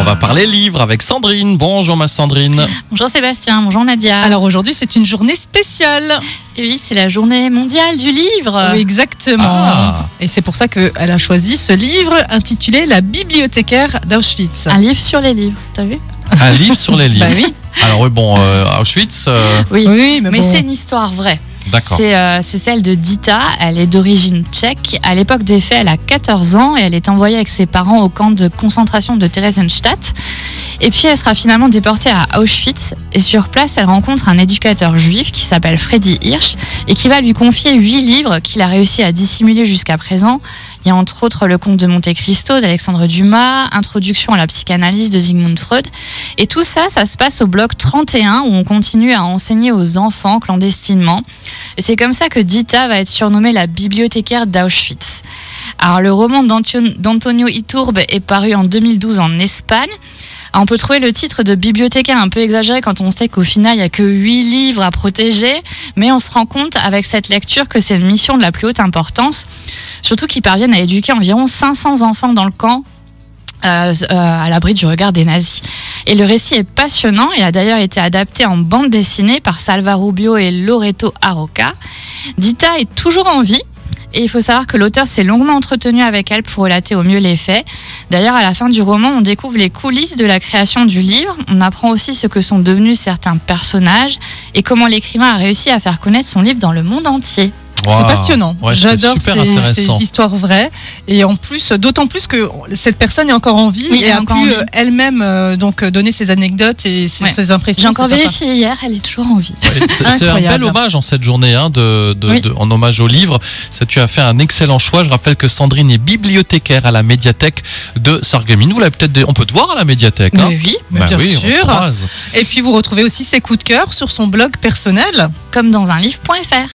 on va parler livre avec Sandrine. Bonjour ma Sandrine. Bonjour Sébastien, bonjour Nadia. Alors aujourd'hui, c'est une journée spéciale. Et oui, c'est la journée mondiale du livre. Oui, exactement. Ah. Et c'est pour ça qu'elle a choisi ce livre intitulé La bibliothécaire d'Auschwitz. Un livre sur les livres, t'as vu Un livre sur les livres. Bah oui, Alors oui, bon, euh, Auschwitz, euh, Oui. oui mais, Mais bon. c'est une histoire vraie. Euh, c'est celle de Dita. Elle est d'origine tchèque. À l'époque des faits, elle a 14 ans et elle est envoyée avec ses parents au camp de concentration de Theresienstadt. Et puis elle sera finalement déportée à Auschwitz. Et sur place, elle rencontre un éducateur juif qui s'appelle Freddy Hirsch et qui va lui confier huit livres qu'il a réussi à dissimuler jusqu'à présent. Il y a entre autres Le Comte de Monte Cristo d'Alexandre Dumas, Introduction à la psychanalyse de Sigmund Freud. Et tout ça, ça se passe au bloc 31 où on continue à enseigner aux enfants clandestinement. Et c'est comme ça que Dita va être surnommée la bibliothécaire d'Auschwitz. Alors le roman d'Antonio Iturbe est paru en 2012 en Espagne. Alors, on peut trouver le titre de bibliothécaire un peu exagéré quand on sait qu'au final il n'y a que 8 livres à protéger, mais on se rend compte avec cette lecture que c'est une mission de la plus haute importance, surtout qu'ils parviennent à éduquer environ 500 enfants dans le camp. euh, euh, à l'abri du regard des nazis. Et le récit est passionnant et a d'ailleurs été adapté en bande dessinée par Salva Rubio et Loreto Aroca. Dita est toujours en vie. Et il faut savoir que l'auteur s'est longuement entretenu avec elle pour relater au mieux les faits. D'ailleurs, à la fin du roman, on découvre les coulisses de la création du livre. On apprend aussi ce que sont devenus certains personnages et comment l'écrivain a réussi à faire connaître son livre dans le monde entier. C'est passionnant. Ouais, J'adore ces, ces histoires vraies. Et en plus, d'autant plus que cette personne est encore en vie Oui, et a pu euh, elle-même euh, donc euh, donner ses anecdotes et ses, Ouais. ses impressions. J'ai encore sympa. vérifié hier, elle est toujours en vie. Ouais, c'est- un bel hommage en cette journée, hein, de, de- Oui. de- en hommage au livre. Ça, tu as fait un excellent choix. Je rappelle que Sandrine est bibliothécaire à la médiathèque de Sarreguemines. Vous l'avez peut-être, on peut te voir à la médiathèque. hein Mais oui, Mais Bah bien oui, sûr. Et puis vous retrouvez aussi ses coups de cœur sur son blog personnel. comme dans un livre.fr.